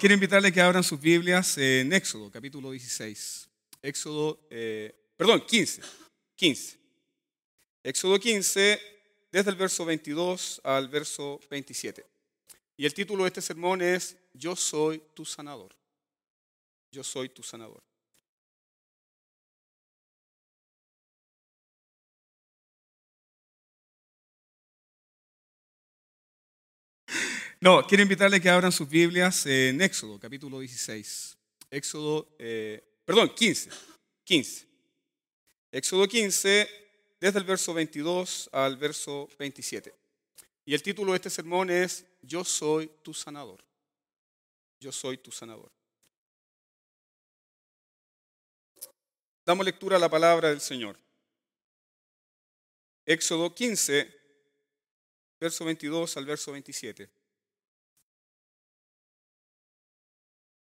quiero invitarle que abran sus Biblias en Éxodo, capítulo 16. Éxodo, eh, perdón, 15. 15. Éxodo 15, desde el verso 22 al verso 27. Y el título de este sermón es Yo soy tu sanador. Yo soy tu sanador. No, quiero invitarle que abran sus Biblias en Éxodo, capítulo 16. Éxodo, eh, perdón, 15. 15. Éxodo 15, desde el verso 22 al verso 27. Y el título de este sermón es Yo soy tu sanador. Yo soy tu sanador. Damos lectura a la palabra del Señor. Éxodo 15, verso 22 al verso 27.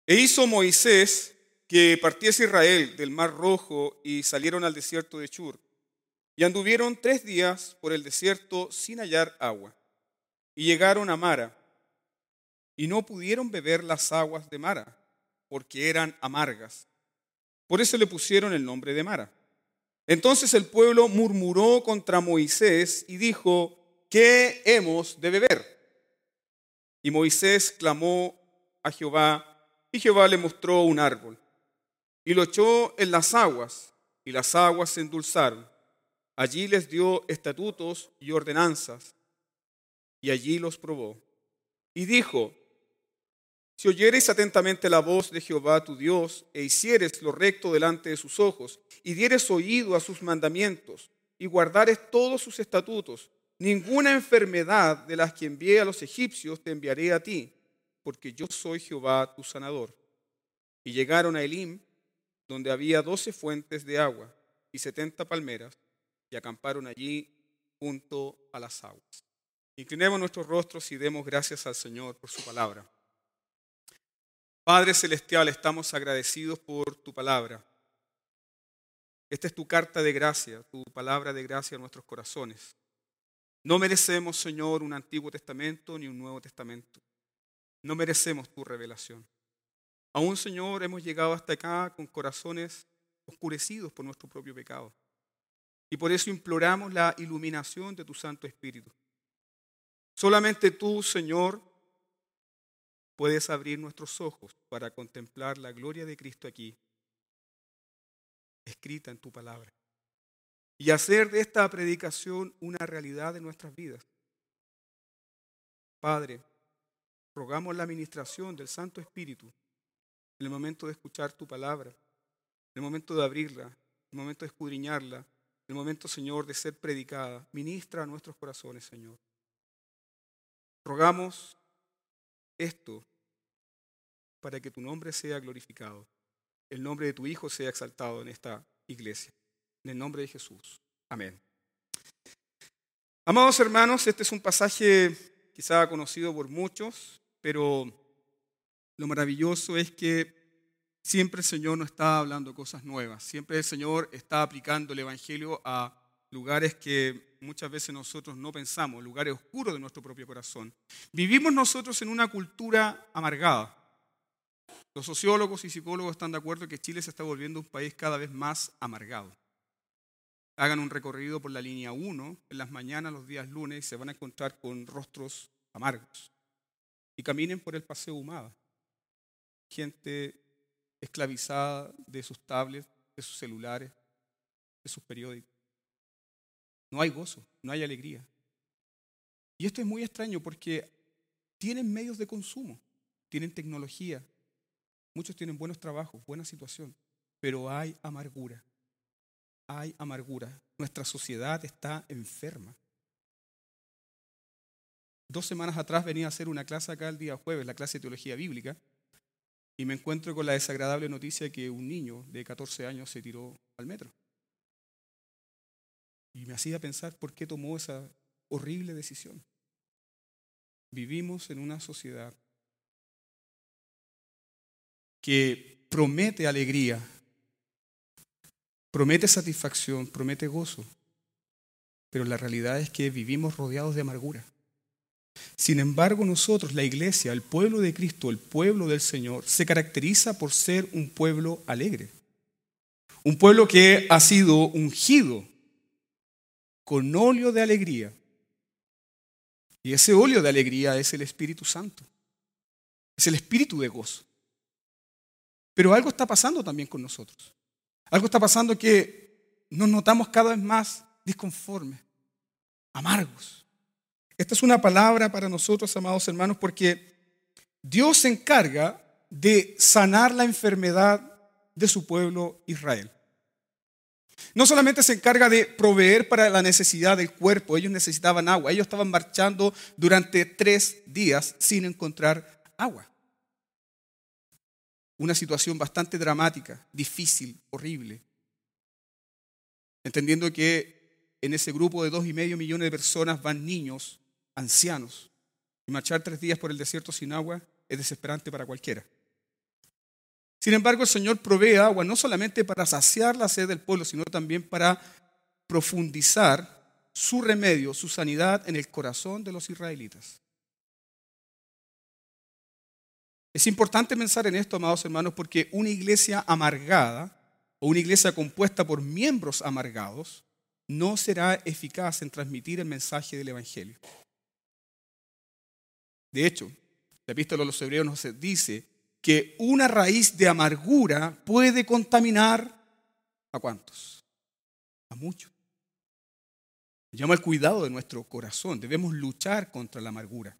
E hizo Moisés que partiese Israel del mar rojo y salieron al desierto de Chur. Y anduvieron tres días por el desierto sin hallar agua. Y llegaron a Mara. Y no pudieron beber las aguas de Mara, porque eran amargas. Por eso le pusieron el nombre de Mara. Entonces el pueblo murmuró contra Moisés y dijo, ¿qué hemos de beber? Y Moisés clamó a Jehová y Jehová le mostró un árbol y lo echó en las aguas y las aguas se endulzaron. Allí les dio estatutos y ordenanzas y allí los probó. Y dijo, si oyereis atentamente la voz de Jehová tu Dios e hicieres lo recto delante de sus ojos y dieres oído a sus mandamientos y guardares todos sus estatutos, ninguna enfermedad de las que envié a los egipcios te enviaré a ti porque yo soy Jehová tu sanador. Y llegaron a Elim, donde había doce fuentes de agua y setenta palmeras, y acamparon allí junto a las aguas. Inclinemos nuestros rostros y demos gracias al Señor por su palabra. Padre Celestial, estamos agradecidos por tu palabra. Esta es tu carta de gracia, tu palabra de gracia a nuestros corazones. No merecemos, Señor, un Antiguo Testamento ni un Nuevo Testamento. No merecemos tu revelación. Aún, Señor, hemos llegado hasta acá con corazones oscurecidos por nuestro propio pecado. Y por eso imploramos la iluminación de tu Santo Espíritu. Solamente tú, Señor, puedes abrir nuestros ojos para contemplar la gloria de Cristo aquí, escrita en tu palabra, y hacer de esta predicación una realidad en nuestras vidas. Padre, Rogamos la administración del Santo Espíritu en el momento de escuchar tu palabra, en el momento de abrirla, en el momento de escudriñarla, en el momento, Señor, de ser predicada. Ministra a nuestros corazones, Señor. Rogamos esto para que tu nombre sea glorificado, el nombre de tu Hijo sea exaltado en esta iglesia. En el nombre de Jesús. Amén. Amados hermanos, este es un pasaje quizá conocido por muchos, pero lo maravilloso es que siempre el Señor no está hablando cosas nuevas, siempre el Señor está aplicando el Evangelio a lugares que muchas veces nosotros no pensamos, lugares oscuros de nuestro propio corazón. Vivimos nosotros en una cultura amargada. Los sociólogos y psicólogos están de acuerdo que Chile se está volviendo un país cada vez más amargado. Hagan un recorrido por la línea 1 en las mañanas, los días lunes, y se van a encontrar con rostros amargos y caminen por el paseo Humada. Gente esclavizada de sus tablets, de sus celulares, de sus periódicos. No hay gozo, no hay alegría. Y esto es muy extraño porque tienen medios de consumo, tienen tecnología, muchos tienen buenos trabajos, buena situación, pero hay amargura. Hay amargura. Nuestra sociedad está enferma. Dos semanas atrás venía a hacer una clase acá el día jueves, la clase de teología bíblica, y me encuentro con la desagradable noticia que un niño de 14 años se tiró al metro. Y me hacía pensar por qué tomó esa horrible decisión. Vivimos en una sociedad que promete alegría, promete satisfacción, promete gozo, pero la realidad es que vivimos rodeados de amargura. Sin embargo, nosotros, la iglesia, el pueblo de Cristo, el pueblo del Señor, se caracteriza por ser un pueblo alegre. Un pueblo que ha sido ungido con óleo de alegría. Y ese óleo de alegría es el Espíritu Santo. Es el espíritu de gozo. Pero algo está pasando también con nosotros. Algo está pasando que nos notamos cada vez más disconformes, amargos. Esta es una palabra para nosotros, amados hermanos, porque Dios se encarga de sanar la enfermedad de su pueblo Israel. No solamente se encarga de proveer para la necesidad del cuerpo, ellos necesitaban agua, ellos estaban marchando durante tres días sin encontrar agua. Una situación bastante dramática, difícil, horrible. Entendiendo que en ese grupo de dos y medio millones de personas van niños, ancianos. Y marchar tres días por el desierto sin agua es desesperante para cualquiera. Sin embargo, el Señor provee agua no solamente para saciar la sed del pueblo, sino también para profundizar su remedio, su sanidad en el corazón de los israelitas. Es importante pensar en esto, amados hermanos, porque una iglesia amargada o una iglesia compuesta por miembros amargados no será eficaz en transmitir el mensaje del Evangelio. De hecho, la epístola de los hebreos nos dice que una raíz de amargura puede contaminar a cuántos? A muchos. Llama al cuidado de nuestro corazón. Debemos luchar contra la amargura.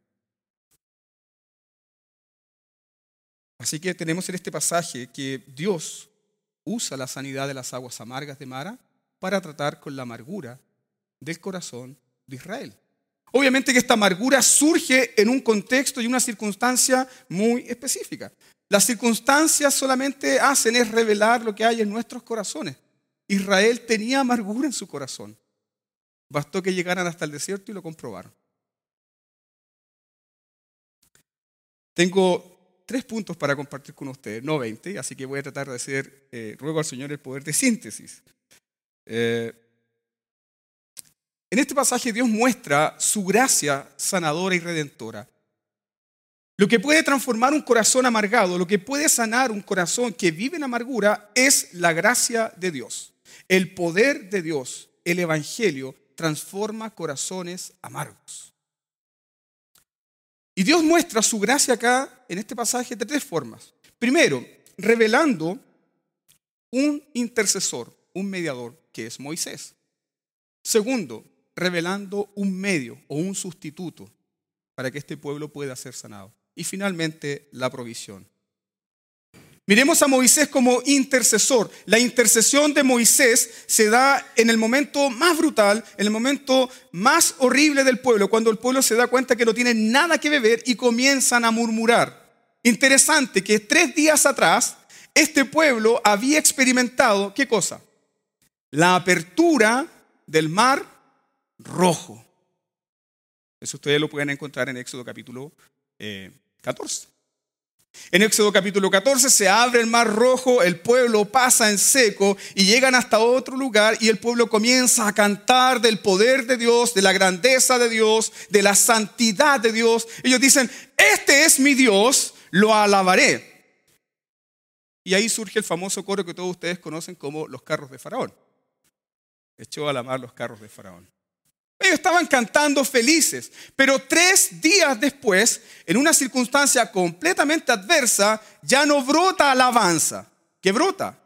Así que tenemos en este pasaje que Dios usa la sanidad de las aguas amargas de Mara para tratar con la amargura del corazón de Israel. Obviamente que esta amargura surge en un contexto y una circunstancia muy específica. Las circunstancias solamente hacen es revelar lo que hay en nuestros corazones. Israel tenía amargura en su corazón. Bastó que llegaran hasta el desierto y lo comprobaron. Tengo tres puntos para compartir con ustedes, no 20, así que voy a tratar de hacer, eh, ruego al Señor el poder de síntesis. Eh, en este pasaje Dios muestra su gracia sanadora y redentora. Lo que puede transformar un corazón amargado, lo que puede sanar un corazón que vive en amargura es la gracia de Dios. El poder de Dios, el Evangelio, transforma corazones amargos. Y Dios muestra su gracia acá, en este pasaje, de tres formas. Primero, revelando un intercesor, un mediador, que es Moisés. Segundo, revelando un medio o un sustituto para que este pueblo pueda ser sanado. Y finalmente, la provisión. Miremos a Moisés como intercesor. La intercesión de Moisés se da en el momento más brutal, en el momento más horrible del pueblo, cuando el pueblo se da cuenta que no tiene nada que beber y comienzan a murmurar. Interesante que tres días atrás este pueblo había experimentado, ¿qué cosa? La apertura del mar rojo. Eso ustedes lo pueden encontrar en Éxodo capítulo 14. Eh, en Éxodo capítulo 14 se abre el mar rojo, el pueblo pasa en seco y llegan hasta otro lugar y el pueblo comienza a cantar del poder de Dios, de la grandeza de Dios, de la santidad de Dios. Ellos dicen, este es mi Dios, lo alabaré. Y ahí surge el famoso coro que todos ustedes conocen como los carros de Faraón. Echó a la mar los carros de Faraón. Ellos estaban cantando felices, pero tres días después, en una circunstancia completamente adversa, ya no brota alabanza. ¿Qué brota?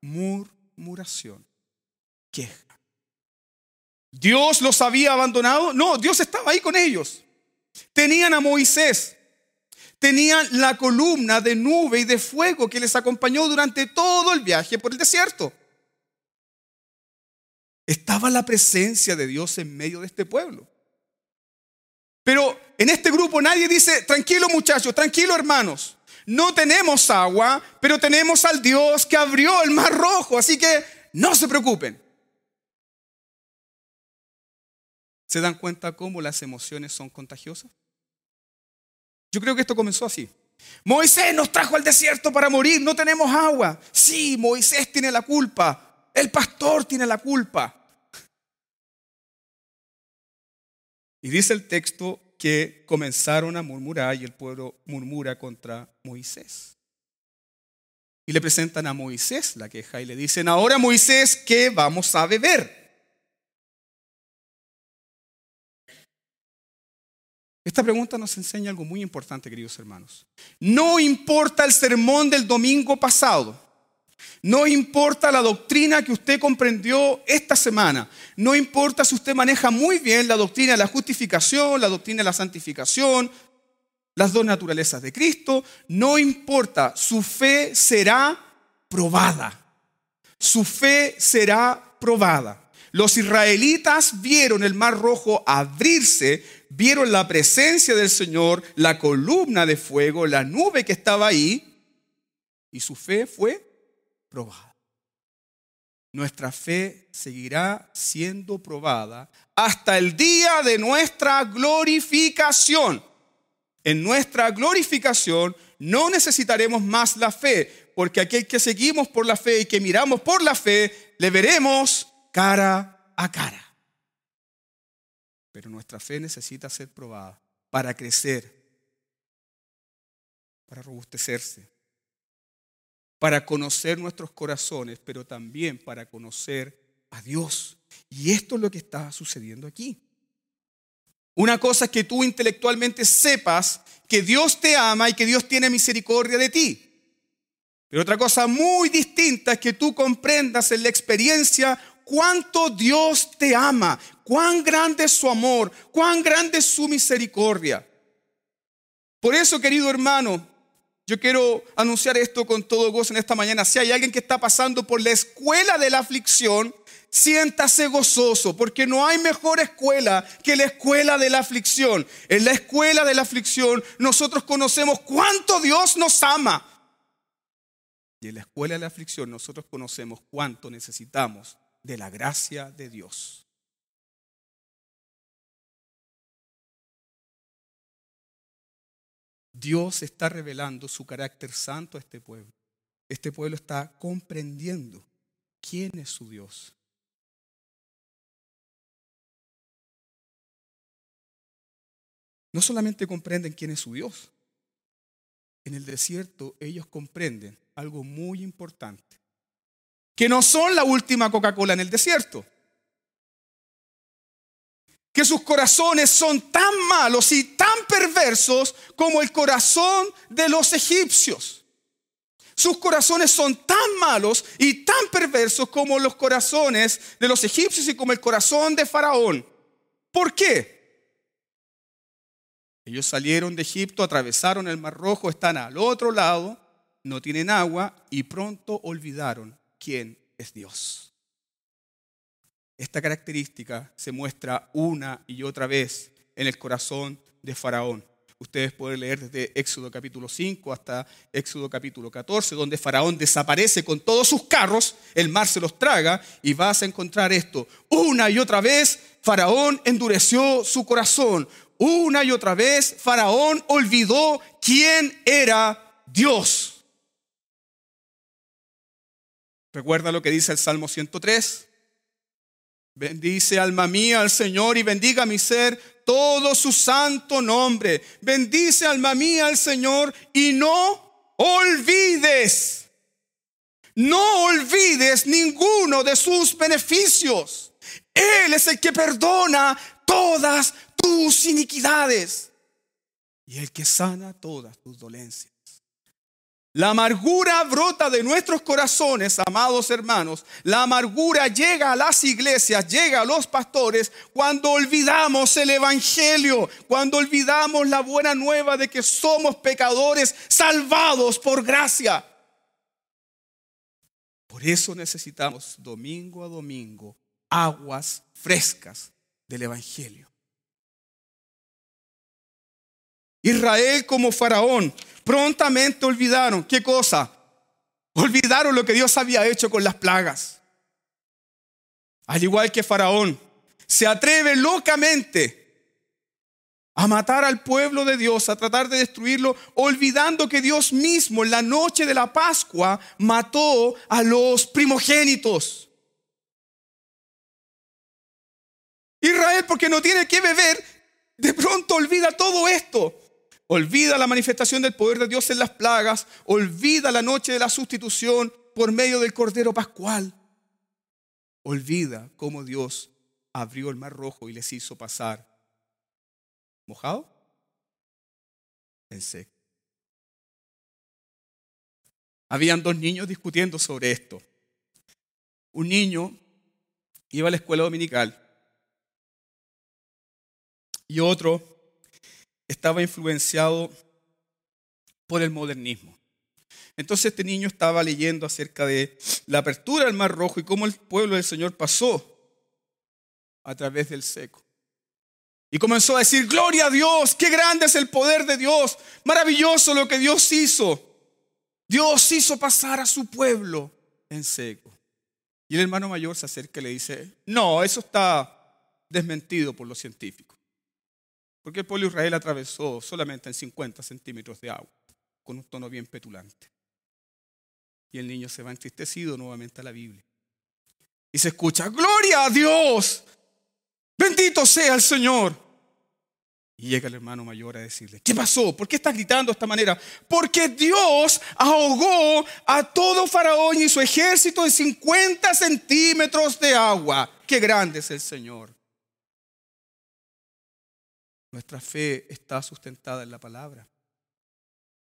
Murmuración, queja. ¿Dios los había abandonado? No, Dios estaba ahí con ellos. Tenían a Moisés, tenían la columna de nube y de fuego que les acompañó durante todo el viaje por el desierto. Estaba la presencia de Dios en medio de este pueblo. Pero en este grupo nadie dice, tranquilo muchachos, tranquilo hermanos, no tenemos agua, pero tenemos al Dios que abrió el mar rojo, así que no se preocupen. ¿Se dan cuenta cómo las emociones son contagiosas? Yo creo que esto comenzó así. Moisés nos trajo al desierto para morir, no tenemos agua. Sí, Moisés tiene la culpa, el pastor tiene la culpa. Y dice el texto que comenzaron a murmurar y el pueblo murmura contra Moisés. Y le presentan a Moisés la queja y le dicen, ahora Moisés, ¿qué vamos a beber? Esta pregunta nos enseña algo muy importante, queridos hermanos. No importa el sermón del domingo pasado. No importa la doctrina que usted comprendió esta semana. No importa si usted maneja muy bien la doctrina de la justificación, la doctrina de la santificación, las dos naturalezas de Cristo. No importa, su fe será probada. Su fe será probada. Los israelitas vieron el mar rojo abrirse, vieron la presencia del Señor, la columna de fuego, la nube que estaba ahí, y su fe fue probada. Nuestra fe seguirá siendo probada hasta el día de nuestra glorificación. En nuestra glorificación no necesitaremos más la fe, porque aquel que seguimos por la fe y que miramos por la fe, le veremos cara a cara. Pero nuestra fe necesita ser probada para crecer, para robustecerse, para conocer nuestros corazones, pero también para conocer a Dios. Y esto es lo que está sucediendo aquí. Una cosa es que tú intelectualmente sepas que Dios te ama y que Dios tiene misericordia de ti. Pero otra cosa muy distinta es que tú comprendas en la experiencia cuánto Dios te ama, cuán grande es su amor, cuán grande es su misericordia. Por eso, querido hermano, yo quiero anunciar esto con todo gozo en esta mañana. Si hay alguien que está pasando por la escuela de la aflicción, siéntase gozoso, porque no hay mejor escuela que la escuela de la aflicción. En la escuela de la aflicción nosotros conocemos cuánto Dios nos ama. Y en la escuela de la aflicción nosotros conocemos cuánto necesitamos de la gracia de Dios. Dios está revelando su carácter santo a este pueblo. Este pueblo está comprendiendo quién es su Dios. No solamente comprenden quién es su Dios, en el desierto ellos comprenden algo muy importante que no son la última Coca-Cola en el desierto. Que sus corazones son tan malos y tan perversos como el corazón de los egipcios. Sus corazones son tan malos y tan perversos como los corazones de los egipcios y como el corazón de Faraón. ¿Por qué? Ellos salieron de Egipto, atravesaron el Mar Rojo, están al otro lado, no tienen agua y pronto olvidaron quién es Dios. Esta característica se muestra una y otra vez en el corazón de Faraón. Ustedes pueden leer desde Éxodo capítulo 5 hasta Éxodo capítulo 14, donde Faraón desaparece con todos sus carros, el mar se los traga y vas a encontrar esto. Una y otra vez Faraón endureció su corazón. Una y otra vez Faraón olvidó quién era Dios. Recuerda lo que dice el Salmo 103. Bendice alma mía al Señor y bendiga mi ser todo su santo nombre. Bendice alma mía al Señor y no olvides. No olvides ninguno de sus beneficios. Él es el que perdona todas tus iniquidades y el que sana todas tus dolencias. La amargura brota de nuestros corazones, amados hermanos. La amargura llega a las iglesias, llega a los pastores cuando olvidamos el Evangelio, cuando olvidamos la buena nueva de que somos pecadores salvados por gracia. Por eso necesitamos domingo a domingo aguas frescas del Evangelio. Israel como faraón prontamente olvidaron, ¿qué cosa? Olvidaron lo que Dios había hecho con las plagas. Al igual que Faraón, se atreve locamente a matar al pueblo de Dios, a tratar de destruirlo, olvidando que Dios mismo en la noche de la Pascua mató a los primogénitos. Israel, porque no tiene que beber, de pronto olvida todo esto. Olvida la manifestación del poder de Dios en las plagas. Olvida la noche de la sustitución por medio del Cordero Pascual. Olvida cómo Dios abrió el mar rojo y les hizo pasar. ¿Mojado? En seco. Habían dos niños discutiendo sobre esto. Un niño iba a la escuela dominical y otro estaba influenciado por el modernismo. Entonces este niño estaba leyendo acerca de la apertura del Mar Rojo y cómo el pueblo del Señor pasó a través del seco. Y comenzó a decir, gloria a Dios, qué grande es el poder de Dios, maravilloso lo que Dios hizo. Dios hizo pasar a su pueblo en seco. Y el hermano mayor se acerca y le dice, no, eso está desmentido por los científicos. Porque el pueblo de Israel atravesó solamente en 50 centímetros de agua, con un tono bien petulante. Y el niño se va entristecido nuevamente a la Biblia. Y se escucha, gloria a Dios, bendito sea el Señor. Y llega el hermano mayor a decirle, ¿qué pasó? ¿Por qué estás gritando de esta manera? Porque Dios ahogó a todo faraón y su ejército en 50 centímetros de agua. Qué grande es el Señor. Nuestra fe está sustentada en la palabra.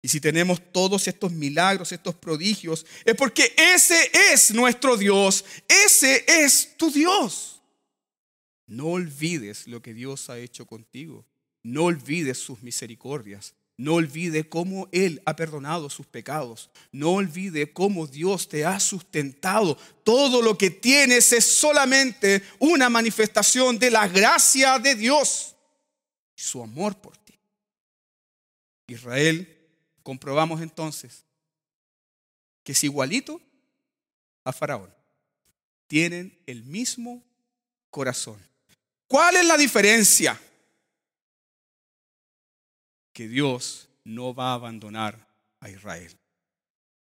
Y si tenemos todos estos milagros, estos prodigios, es porque ese es nuestro Dios, ese es tu Dios. No olvides lo que Dios ha hecho contigo. No olvides sus misericordias. No olvide cómo Él ha perdonado sus pecados. No olvide cómo Dios te ha sustentado. Todo lo que tienes es solamente una manifestación de la gracia de Dios su amor por ti. Israel, comprobamos entonces que es igualito a Faraón. Tienen el mismo corazón. ¿Cuál es la diferencia? que Dios no va a abandonar a Israel.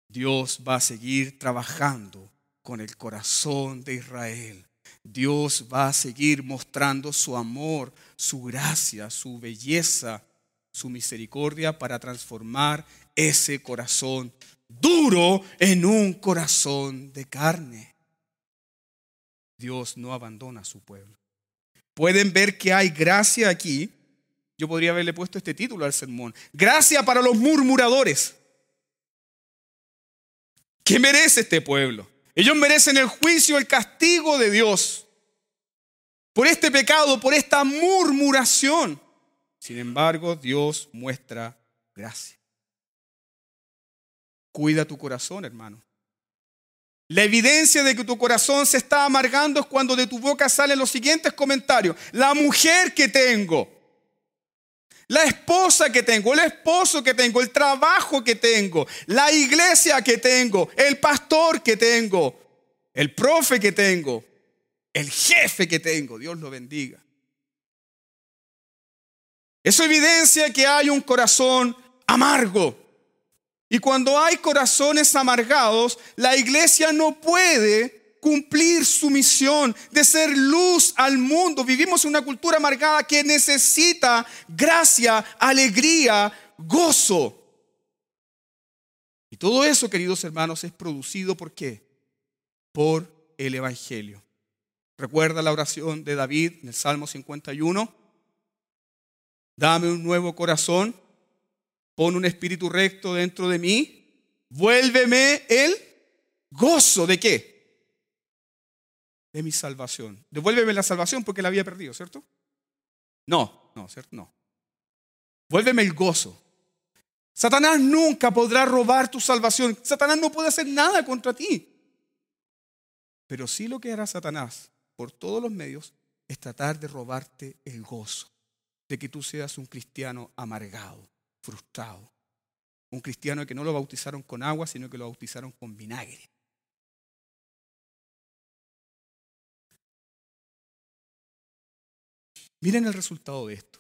Dios va a seguir trabajando con el corazón de Israel. Dios va a seguir mostrando su amor, su gracia, su belleza, su misericordia para transformar ese corazón duro en un corazón de carne. Dios no abandona a su pueblo. Pueden ver que hay gracia aquí yo podría haberle puesto este título al sermón. Gracia para los murmuradores. ¿Qué merece este pueblo? Ellos merecen el juicio, el castigo de Dios por este pecado, por esta murmuración. Sin embargo, Dios muestra gracia. Cuida tu corazón, hermano. La evidencia de que tu corazón se está amargando es cuando de tu boca salen los siguientes comentarios. La mujer que tengo la esposa que tengo, el esposo que tengo, el trabajo que tengo, la iglesia que tengo, el pastor que tengo, el profe que tengo, el jefe que tengo. Dios lo bendiga. Eso evidencia que hay un corazón amargo. Y cuando hay corazones amargados, la iglesia no puede cumplir su misión de ser luz al mundo. Vivimos en una cultura amargada que necesita gracia, alegría, gozo. Y todo eso, queridos hermanos, es producido por qué? Por el Evangelio. Recuerda la oración de David en el Salmo 51. Dame un nuevo corazón, pon un espíritu recto dentro de mí, vuélveme el gozo de qué? De mi salvación. Devuélveme la salvación porque la había perdido, ¿cierto? No, no, ¿cierto? No. Vuélveme el gozo. Satanás nunca podrá robar tu salvación. Satanás no puede hacer nada contra ti. Pero sí lo que hará Satanás por todos los medios es tratar de robarte el gozo de que tú seas un cristiano amargado, frustrado. Un cristiano que no lo bautizaron con agua, sino que lo bautizaron con vinagre. Miren el resultado de esto.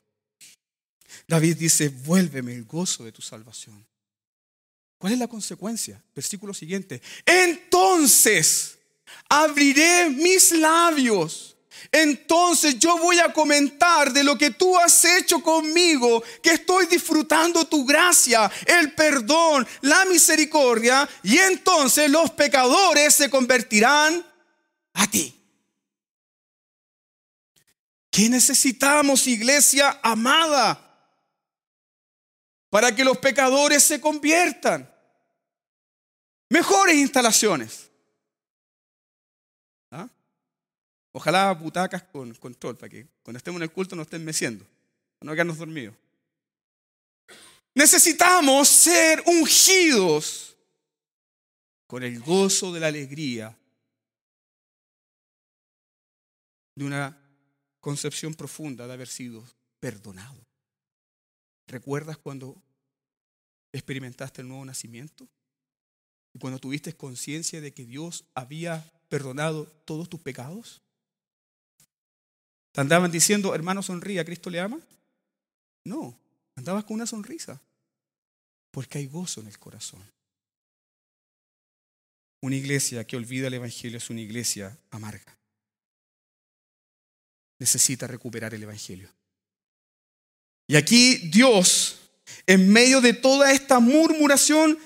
David dice, vuélveme el gozo de tu salvación. ¿Cuál es la consecuencia? Versículo siguiente. Entonces abriré mis labios entonces yo voy a comentar de lo que tú has hecho conmigo, que estoy disfrutando tu gracia, el perdón, la misericordia, y entonces los pecadores se convertirán a ti. ¿Qué necesitamos, iglesia amada? Para que los pecadores se conviertan. Mejores instalaciones. ¿Ah? Ojalá butacas con control, para que cuando estemos en el culto no estén meciendo, para no quedarnos dormidos. Necesitamos ser ungidos con el gozo de la alegría de una concepción profunda de haber sido perdonado. ¿Recuerdas cuando experimentaste el nuevo nacimiento? Y cuando tuviste conciencia de que Dios había perdonado todos tus pecados. ¿Te andaban diciendo, hermano, sonríe, Cristo le ama? No, andabas con una sonrisa, porque hay gozo en el corazón. Una iglesia que olvida el Evangelio es una iglesia amarga necesita recuperar el Evangelio. Y aquí Dios, en medio de toda esta murmuración,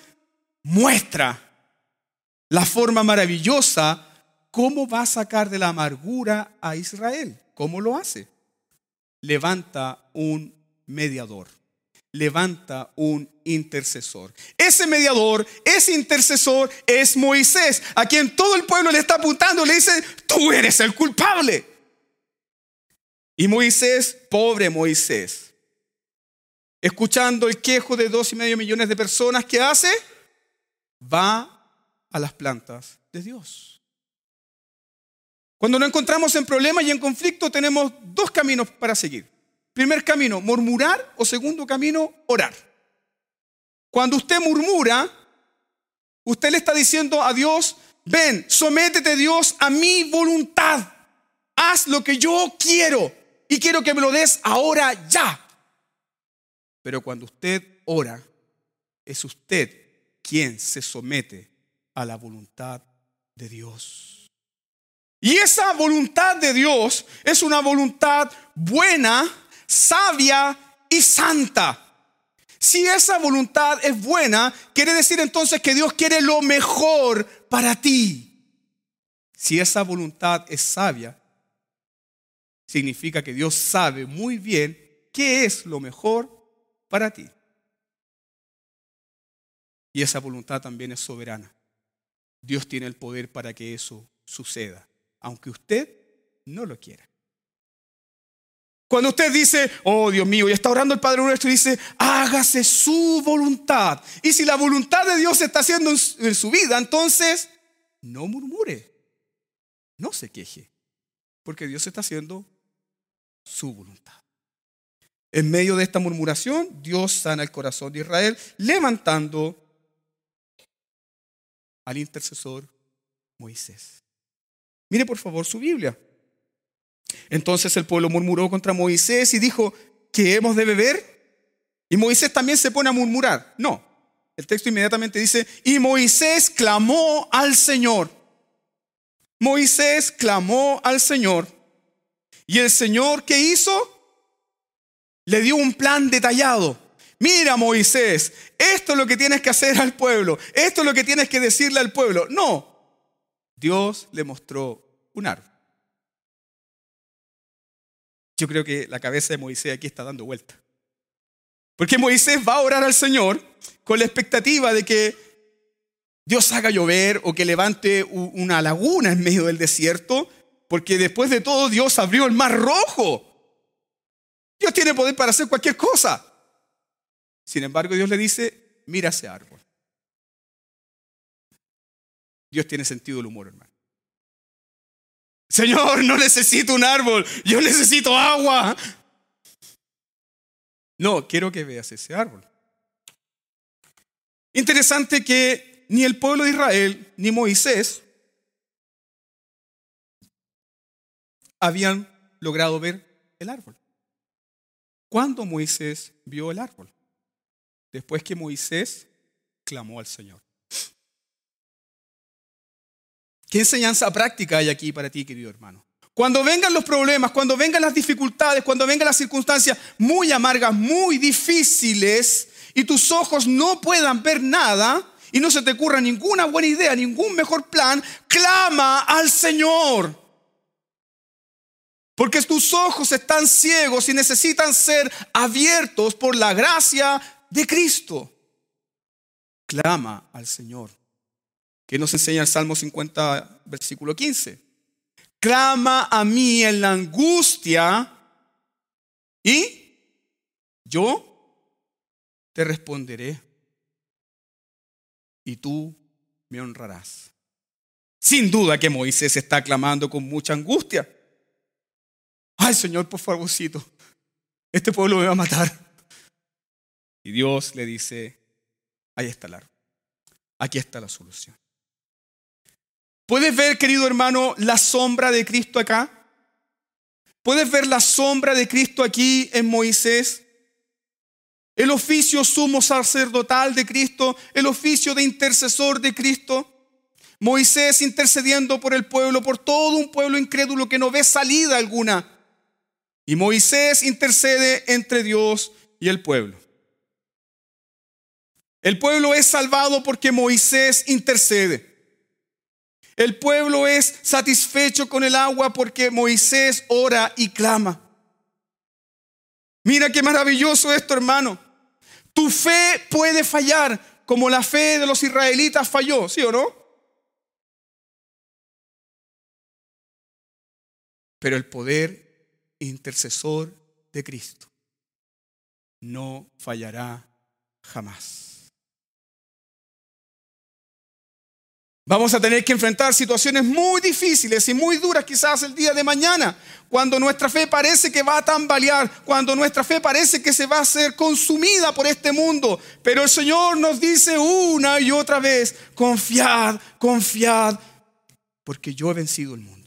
muestra la forma maravillosa cómo va a sacar de la amargura a Israel. ¿Cómo lo hace? Levanta un mediador. Levanta un intercesor. Ese mediador, ese intercesor es Moisés, a quien todo el pueblo le está apuntando, le dice, tú eres el culpable. Y Moisés, pobre Moisés, escuchando el quejo de dos y medio millones de personas, ¿qué hace? Va a las plantas de Dios. Cuando nos encontramos en problemas y en conflicto, tenemos dos caminos para seguir. Primer camino, murmurar o segundo camino, orar. Cuando usted murmura, usted le está diciendo a Dios, ven, sométete Dios a mi voluntad. Haz lo que yo quiero y quiero que me lo des ahora ya. Pero cuando usted ora, es usted quien se somete a la voluntad de Dios. Y esa voluntad de Dios es una voluntad buena, sabia y santa. Si esa voluntad es buena, quiere decir entonces que Dios quiere lo mejor para ti. Si esa voluntad es sabia, significa que Dios sabe muy bien qué es lo mejor para ti. Y esa voluntad también es soberana. Dios tiene el poder para que eso suceda, aunque usted no lo quiera. Cuando usted dice, oh Dios mío, y está orando el Padre nuestro y dice, hágase su voluntad. Y si la voluntad de Dios se está haciendo en su vida, entonces no murmure, no se queje, porque Dios está haciendo su voluntad. En medio de esta murmuración, Dios sana el corazón de Israel, levantando al intercesor Moisés. Mire por favor su Biblia. Entonces el pueblo murmuró contra Moisés y dijo, ¿qué hemos de beber? Y Moisés también se pone a murmurar. No, el texto inmediatamente dice, y Moisés clamó al Señor. Moisés clamó al Señor y el Señor, ¿qué hizo? Le dio un plan detallado. Mira, Moisés, esto es lo que tienes que hacer al pueblo. Esto es lo que tienes que decirle al pueblo. No. Dios le mostró un árbol. Yo creo que la cabeza de Moisés aquí está dando vuelta. Porque Moisés va a orar al Señor con la expectativa de que Dios haga llover o que levante una laguna en medio del desierto porque después de todo Dios abrió el mar rojo. Dios tiene poder para hacer cualquier cosa. Sin embargo, Dios le dice, mira ese árbol. Dios tiene sentido del humor, hermano. Señor, no necesito un árbol, yo necesito agua. No, quiero que veas ese árbol. Interesante que ni el pueblo de Israel ni Moisés habían logrado ver el árbol. ¿Cuándo Moisés vio el árbol? Después que Moisés clamó al Señor. ¿Qué enseñanza práctica hay aquí para ti, querido hermano? Cuando vengan los problemas, cuando vengan las dificultades, cuando vengan las circunstancias muy amargas, muy difíciles, y tus ojos no puedan ver nada, y no se te ocurra ninguna buena idea, ningún mejor plan, clama al Señor. Porque tus ojos están ciegos y necesitan ser abiertos por la gracia de Cristo. Clama al Señor. Que nos enseña el Salmo 50, versículo 15. Clama a mí en la angustia y yo te responderé y tú me honrarás. Sin duda que Moisés está clamando con mucha angustia. Señor, por favorcito, este pueblo me va a matar. Y Dios le dice, ahí está el árbol, aquí está la solución. ¿Puedes ver, querido hermano, la sombra de Cristo acá? ¿Puedes ver la sombra de Cristo aquí en Moisés? El oficio sumo sacerdotal de Cristo, el oficio de intercesor de Cristo. Moisés intercediendo por el pueblo, por todo un pueblo incrédulo que no ve salida alguna. Y Moisés intercede entre Dios y el pueblo. El pueblo es salvado porque Moisés intercede. El pueblo es satisfecho con el agua porque Moisés ora y clama. Mira qué maravilloso esto, hermano. Tu fe puede fallar como la fe de los israelitas falló, ¿sí o no? Pero el poder intercesor de Cristo no fallará jamás. Vamos a tener que enfrentar situaciones muy difíciles y muy duras quizás el día de mañana, cuando nuestra fe parece que va a tambalear, cuando nuestra fe parece que se va a ser consumida por este mundo. Pero el Señor nos dice una y otra vez, confiad, confiad, porque yo he vencido el mundo.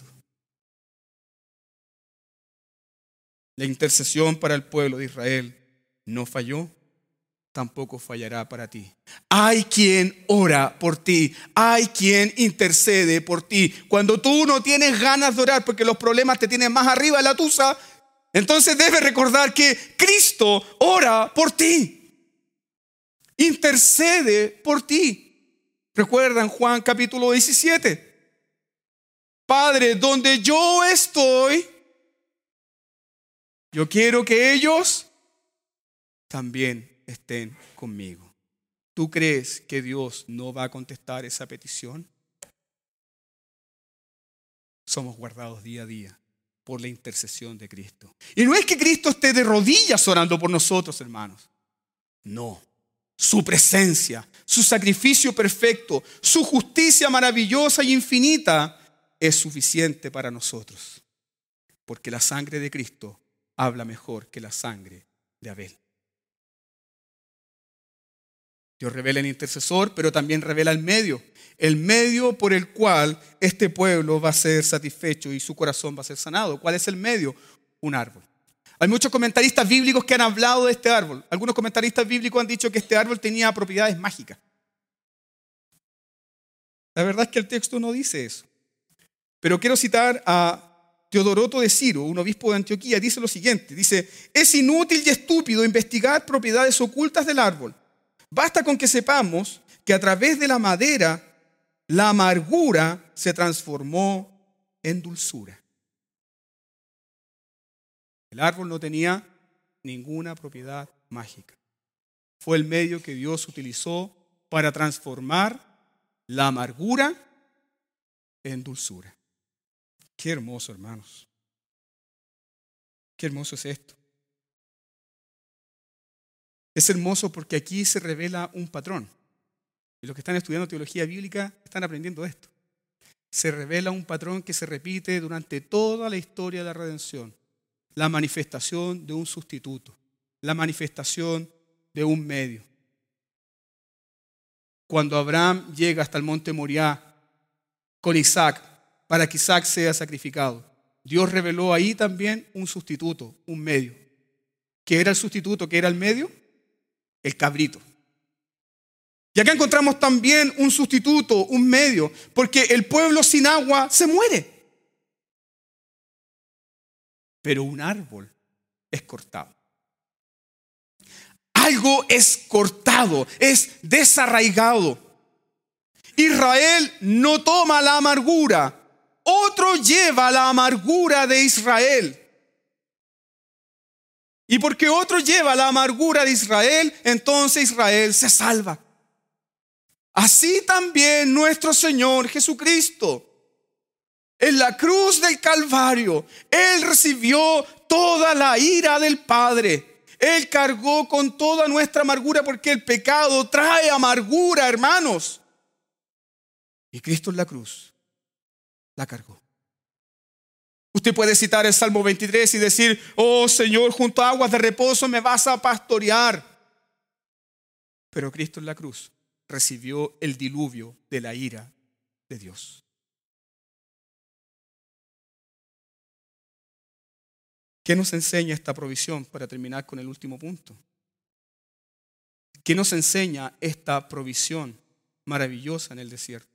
La intercesión para el pueblo de Israel no falló tampoco fallará para ti. Hay quien ora por ti, hay quien intercede por ti. Cuando tú no tienes ganas de orar porque los problemas te tienen más arriba de la tusa, entonces debes recordar que Cristo ora por ti. Intercede por ti. Recuerdan Juan capítulo 17. Padre, donde yo estoy, yo quiero que ellos también estén conmigo. ¿Tú crees que Dios no va a contestar esa petición? Somos guardados día a día por la intercesión de Cristo. Y no es que Cristo esté de rodillas orando por nosotros, hermanos. No. Su presencia, su sacrificio perfecto, su justicia maravillosa y infinita es suficiente para nosotros. Porque la sangre de Cristo habla mejor que la sangre de Abel. Dios revela el intercesor, pero también revela el medio. El medio por el cual este pueblo va a ser satisfecho y su corazón va a ser sanado. ¿Cuál es el medio? Un árbol. Hay muchos comentaristas bíblicos que han hablado de este árbol. Algunos comentaristas bíblicos han dicho que este árbol tenía propiedades mágicas. La verdad es que el texto no dice eso. Pero quiero citar a Teodoroto de Ciro, un obispo de Antioquía, dice lo siguiente, dice, es inútil y estúpido investigar propiedades ocultas del árbol Basta con que sepamos que a través de la madera la amargura se transformó en dulzura. El árbol no tenía ninguna propiedad mágica. Fue el medio que Dios utilizó para transformar la amargura en dulzura. Qué hermoso, hermanos. Qué hermoso es esto. Es hermoso porque aquí se revela un patrón. Y los que están estudiando teología bíblica están aprendiendo esto. Se revela un patrón que se repite durante toda la historia de la redención. La manifestación de un sustituto. La manifestación de un medio. Cuando Abraham llega hasta el monte Moriah con Isaac para que Isaac sea sacrificado, Dios reveló ahí también un sustituto, un medio. ¿Qué era el sustituto? ¿Qué era el medio? el cabrito. Y acá encontramos también un sustituto, un medio, porque el pueblo sin agua se muere. pero un árbol es cortado. Algo es cortado, es desarraigado. Israel no toma la amargura, otro lleva la amargura de Israel. Y porque otro lleva la amargura de Israel, entonces Israel se salva. Así también nuestro Señor Jesucristo. En la cruz del Calvario, Él recibió toda la ira del Padre. Él cargó con toda nuestra amargura porque el pecado trae amargura, hermanos. Y Cristo en la cruz la cargó. Usted puede citar el Salmo 23 y decir, oh Señor, junto a aguas de reposo me vas a pastorear. Pero Cristo en la cruz recibió el diluvio de la ira de Dios. ¿Qué nos enseña esta provisión para terminar con el último punto? ¿Qué nos enseña esta provisión maravillosa en el desierto?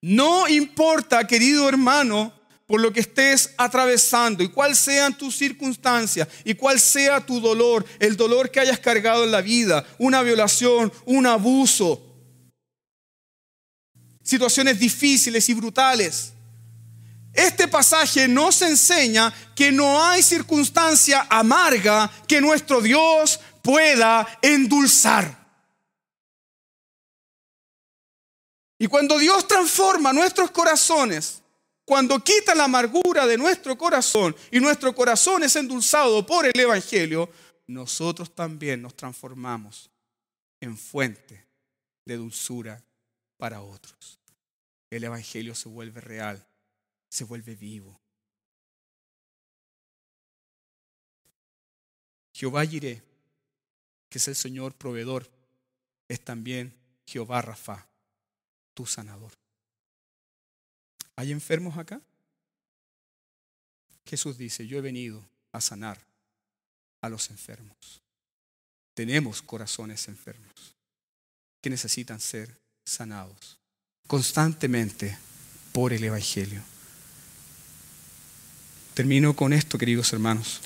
No importa, querido hermano, por lo que estés atravesando y cuál sean tus circunstancias y cuál sea tu dolor, el dolor que hayas cargado en la vida, una violación, un abuso, situaciones difíciles y brutales. Este pasaje nos enseña que no hay circunstancia amarga que nuestro Dios pueda endulzar. Y cuando Dios transforma nuestros corazones, cuando quita la amargura de nuestro corazón y nuestro corazón es endulzado por el Evangelio, nosotros también nos transformamos en fuente de dulzura para otros. El Evangelio se vuelve real, se vuelve vivo. Jehová Jireh, que es el Señor proveedor, es también Jehová Rafa, tu sanador. ¿Hay enfermos acá? Jesús dice, yo he venido a sanar a los enfermos. Tenemos corazones enfermos que necesitan ser sanados constantemente por el Evangelio. Termino con esto, queridos hermanos.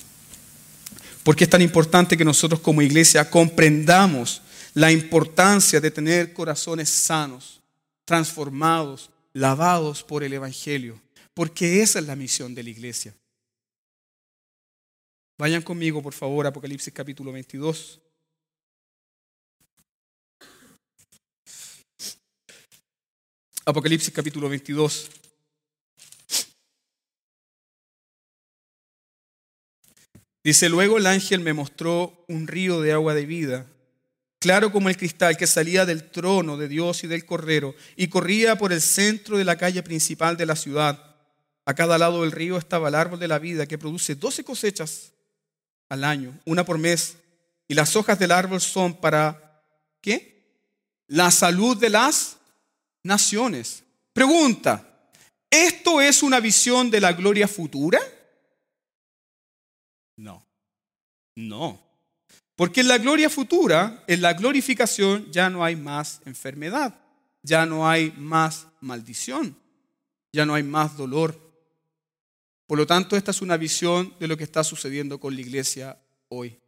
Porque es tan importante que nosotros como iglesia comprendamos la importancia de tener corazones sanos, transformados, lavados por el Evangelio, porque esa es la misión de la iglesia. Vayan conmigo, por favor, Apocalipsis capítulo 22. Apocalipsis capítulo 22. Dice, luego el ángel me mostró un río de agua de vida claro como el cristal que salía del trono de Dios y del correro y corría por el centro de la calle principal de la ciudad. A cada lado del río estaba el árbol de la vida que produce doce cosechas al año, una por mes, y las hojas del árbol son para, ¿qué? La salud de las naciones. Pregunta, ¿esto es una visión de la gloria futura? No, no. Porque en la gloria futura, en la glorificación, ya no hay más enfermedad, ya no hay más maldición, ya no hay más dolor. Por lo tanto, esta es una visión de lo que está sucediendo con la iglesia hoy.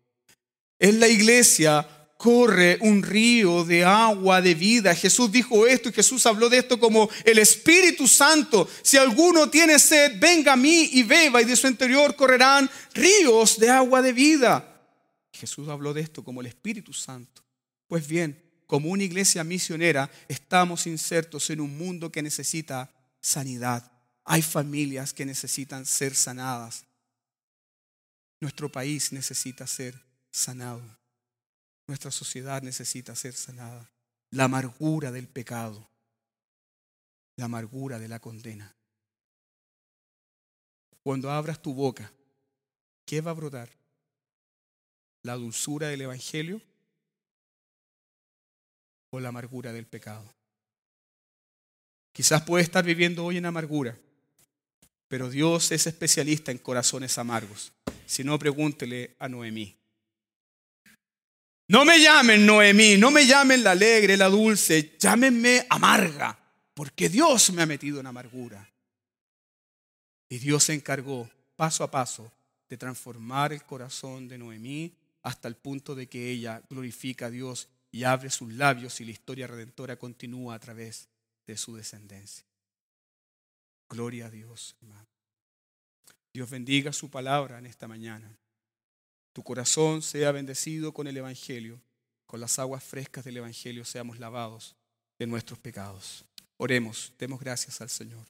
En la iglesia corre un río de agua de vida. Jesús dijo esto y Jesús habló de esto como el Espíritu Santo. Si alguno tiene sed, venga a mí y beba y de su interior correrán ríos de agua de vida. Jesús habló de esto como el Espíritu Santo. Pues bien, como una iglesia misionera, estamos insertos en un mundo que necesita sanidad. Hay familias que necesitan ser sanadas. Nuestro país necesita ser sanado. Nuestra sociedad necesita ser sanada. La amargura del pecado, la amargura de la condena. Cuando abras tu boca, ¿qué va a brotar? La dulzura del Evangelio o la amargura del pecado. Quizás puede estar viviendo hoy en amargura, pero Dios es especialista en corazones amargos. Si no, pregúntele a Noemí. No me llamen Noemí, no me llamen la alegre, la dulce, llámenme amarga, porque Dios me ha metido en amargura. Y Dios se encargó paso a paso de transformar el corazón de Noemí hasta el punto de que ella glorifica a Dios y abre sus labios y la historia redentora continúa a través de su descendencia. Gloria a Dios, hermano. Dios bendiga su palabra en esta mañana. Tu corazón sea bendecido con el Evangelio, con las aguas frescas del Evangelio seamos lavados de nuestros pecados. Oremos, demos gracias al Señor.